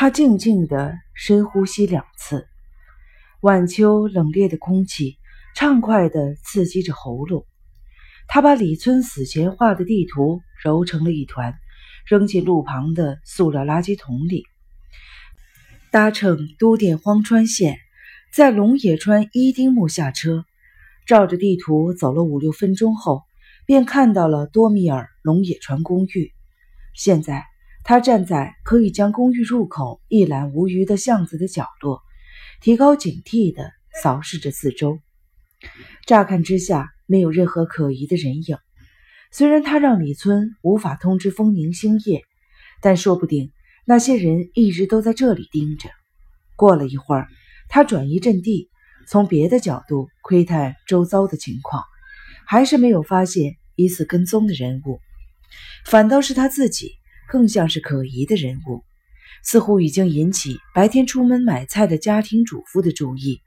他静静地深呼吸两次，晚秋冷冽的空气畅快地刺激着喉咙。他把李村死前画的地图揉成了一团，扔进路旁的塑料垃圾桶里。搭乘都电荒川线，在龙野川伊丁木下车，照着地图走了五六分钟后，便看到了多米尔龙野川公寓。现在他站在可以将公寓入口一览无余的巷子的角落，提高警惕地扫视着四周。乍看之下，没有任何可疑的人影。虽然他让李村无法通知风宁星夜，但说不定那些人一直都在这里盯着。过了一会儿，他转移阵地，从别的角度窥探周遭的情况，还是没有发现疑似跟踪的人物。反倒是他自己更像是可疑的人物，似乎已经引起白天出门买菜的家庭主妇的注意，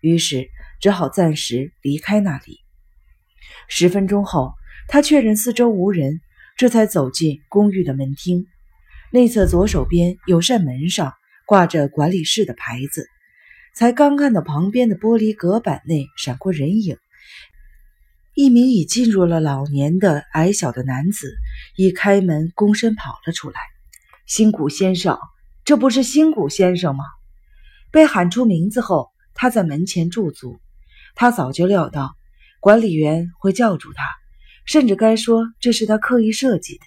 于是只好暂时离开那里。十分钟后，他确认四周无人，这才走进公寓的门厅。内侧左手边有扇门上挂着管理室的牌子，才刚看到旁边的玻璃隔板内闪过人影，一名已进入了老年的矮小的男子，一开门躬身跑了出来。新谷先生，这不是新谷先生吗？被喊出名字后，他在门前驻足。他早就料到。管理员会叫住他，甚至该说这是他刻意设计的。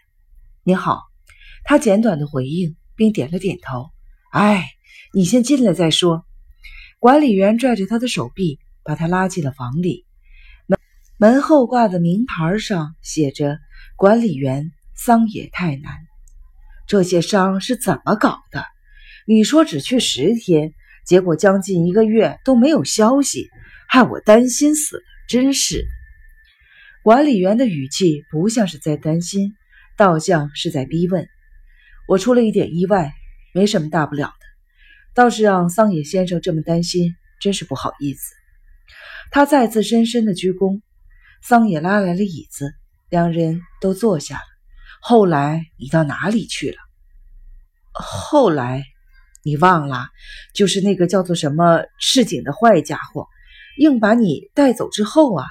你好，他简短的回应，并点了点头。哎，你先进来再说。管理员拽着他的手臂，把他拉进了房里。门后挂的名牌上写着“管理员桑野太难”。这些伤是怎么搞的？你说只去十天，结果将近一个月都没有消息，害我担心死了。真是，管理员的语气不像是在担心，倒像是在逼问。我出了一点意外，没什么大不了的，倒是让桑野先生这么担心，真是不好意思。他再次深深的鞠躬，桑野拉来了椅子，两人都坐下了。后来你到哪里去了？后来你忘了，就是那个叫做什么赤井的坏家伙。硬把你带走之后啊，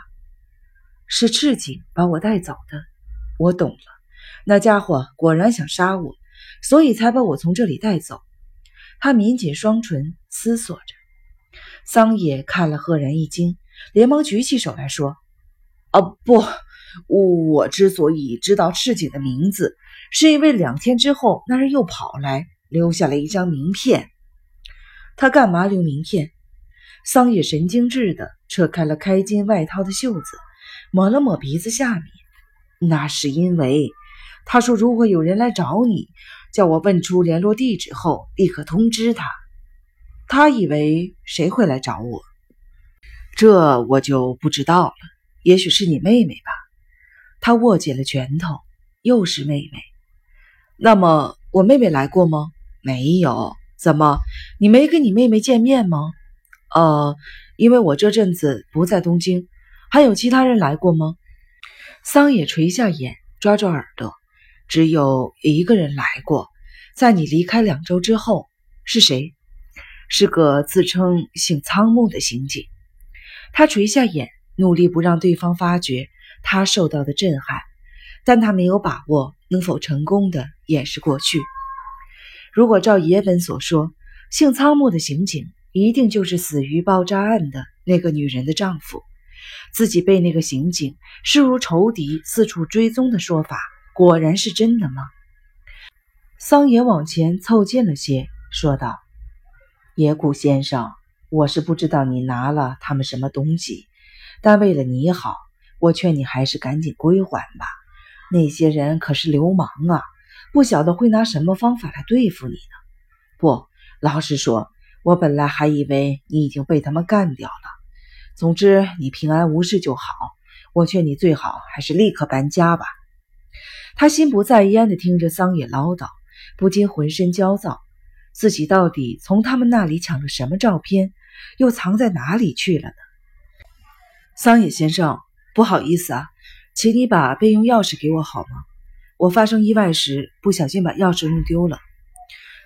是赤井把我带走的。我懂了，那家伙果然想杀我，所以才把我从这里带走。他抿紧双唇，思索着。桑野看了，赫然一惊，连忙举起手来说：“啊，不，我之所以知道赤井的名字，是因为两天之后那人又跑来，留下了一张名片。他干嘛留名片？”桑野神经质的扯开了开襟外套的袖子，抹了抹鼻子下面。那是因为他说，如果有人来找你，叫我问出联络地址后立刻通知他。他以为谁会来找我？这我就不知道了。也许是你妹妹吧。他握紧了拳头，又是妹妹。那么我妹妹来过吗？没有。怎么，你没跟你妹妹见面吗？呃，因为我这阵子不在东京，还有其他人来过吗？桑野垂下眼，抓抓耳朵，只有一个人来过，在你离开两周之后。是谁？是个自称姓仓木的刑警。他垂下眼，努力不让对方发觉他受到的震撼，但他没有把握能否成功的掩饰过去。如果照野本所说，姓仓木的刑警。一定就是死于爆炸案的那个女人的丈夫，自己被那个刑警视如仇敌，四处追踪的说法，果然是真的吗？桑野往前凑近了些，说道：“野谷先生，我是不知道你拿了他们什么东西，但为了你好，我劝你还是赶紧归还吧。那些人可是流氓啊，不晓得会拿什么方法来对付你呢。不，老实说。”我本来还以为你已经被他们干掉了。总之，你平安无事就好。我劝你最好还是立刻搬家吧。他心不在焉地听着桑野唠叨，不禁浑身焦躁。自己到底从他们那里抢了什么照片，又藏在哪里去了呢？桑野先生，不好意思啊，请你把备用钥匙给我好吗？我发生意外时不小心把钥匙弄丢了。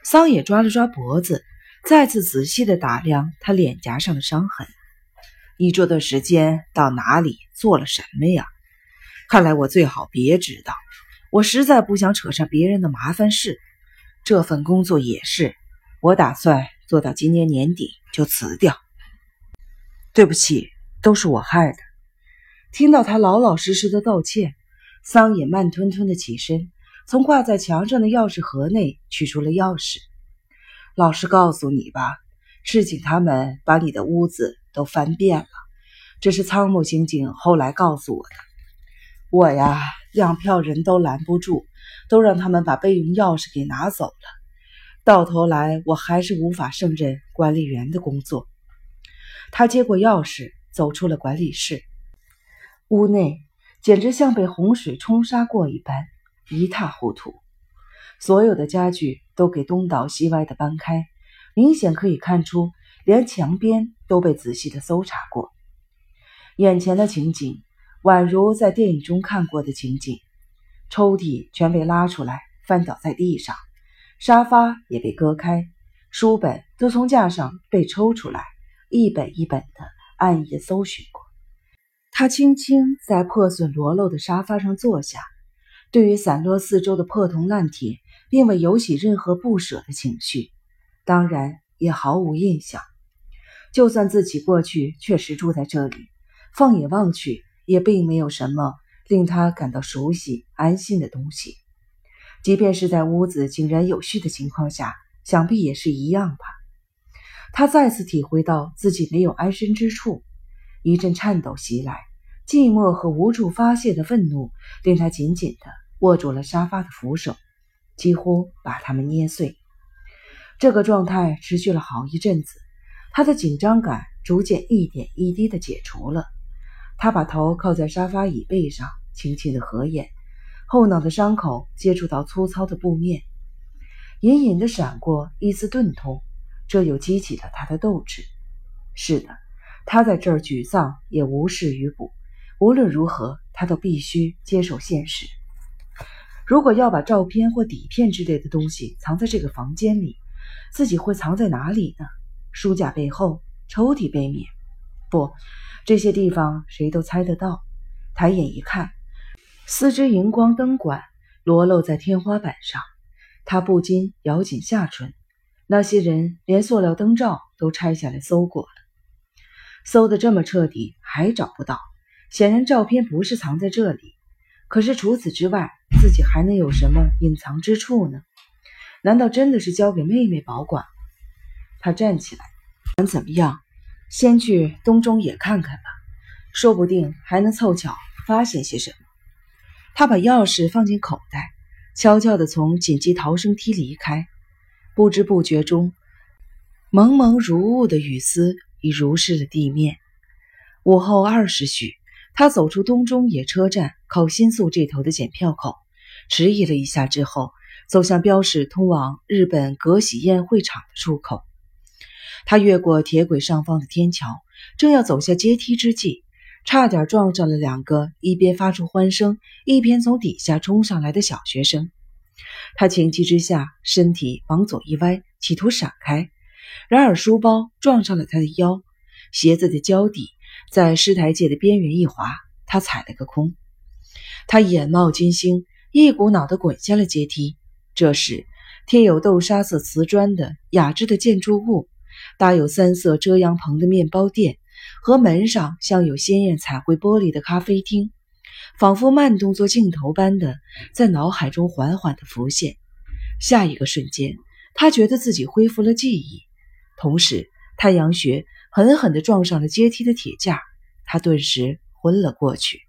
桑野抓了抓脖子，再次仔细的打量他脸颊上的伤痕。你这段时间到哪里做了什么呀？看来我最好别知道。我实在不想扯上别人的麻烦事。这份工作也是，我打算做到今年年底就辞掉。对不起，都是我害的。听到他老老实实的道歉，桑野慢吞吞的起身，从挂在墙上的钥匙盒内取出了钥匙。老实告诉你吧，赤井他们把你的屋子。都翻遍了，这是仓木刑警后来告诉我的。我呀，两票人都拦不住，都让他们把备用钥匙给拿走了。到头来，我还是无法胜任管理员的工作。他接过钥匙，走出了管理室。屋内简直像被洪水冲刷过一般，一塌糊涂。所有的家具都给东倒西歪的搬开，明显可以看出。连墙边都被仔细的搜查过，眼前的情景宛如在电影中看过的情景。抽屉全被拉出来，翻倒在地上，沙发也被割开，书本都从架上被抽出来，一本一本的暗夜搜寻过。他轻轻在破损裸露的沙发上坐下，对于散落四周的破铜烂铁，并未有起任何不舍的情绪，当然也毫无印象。就算自己过去确实住在这里，放眼望去，也并没有什么令他感到熟悉、安心的东西。即便是在屋子井然有序的情况下，想必也是一样吧。他再次体会到自己没有安身之处，一阵颤抖袭来，寂寞和无处发泄的愤怒令他紧紧地握住了沙发的扶手，几乎把它们捏碎。这个状态持续了好一阵子。他的紧张感逐渐一点一滴的解除了，他把头靠在沙发椅背上，轻轻的合眼，后脑的伤口接触到粗糙的布面，隐隐的闪过一丝钝痛，这又激起了他的斗志。是的，他在这儿沮丧也无事于补，无论如何，他都必须接受现实。如果要把照片或底片之类的东西藏在这个房间里，自己会藏在哪里呢？书架背后，抽屉背面，不，这些地方谁都猜得到。抬眼一看，四只荧光灯管裸露在天花板上，他不禁咬紧下唇。那些人连塑料灯罩都拆下来搜过了，搜得这么彻底，还找不到，显然照片不是藏在这里。可是除此之外，自己还能有什么隐藏之处呢？难道真的是交给妹妹保管？他站起来，管怎么样，先去东中野看看吧，说不定还能凑巧发现些什么。他把钥匙放进口袋，悄悄地从紧急逃生梯离开。不知不觉中，蒙蒙如雾的雨丝已如湿了地面。午后二时许，他走出东中野车站靠新宿这头的检票口，迟疑了一下之后，走向标示通往日本格喜宴会场的出口。他越过铁轨上方的天桥，正要走下阶梯之际，差点撞上了两个一边发出欢声，一边从底下冲上来的小学生。他情急之下，身体往左一歪，企图闪开，然而书包撞上了他的腰，鞋子的胶底在石台阶的边缘一滑，他踩了个空。他眼冒金星，一股脑地滚下了阶梯。这时，贴有豆沙色瓷砖的雅致的建筑物。搭有三色遮阳棚的面包店和门上镶有鲜艳彩绘玻璃的咖啡厅，仿佛慢动作镜头般的在脑海中缓缓的浮现。下一个瞬间，他觉得自己恢复了记忆，同时太阳穴狠狠地撞上了阶梯的铁架，他顿时昏了过去。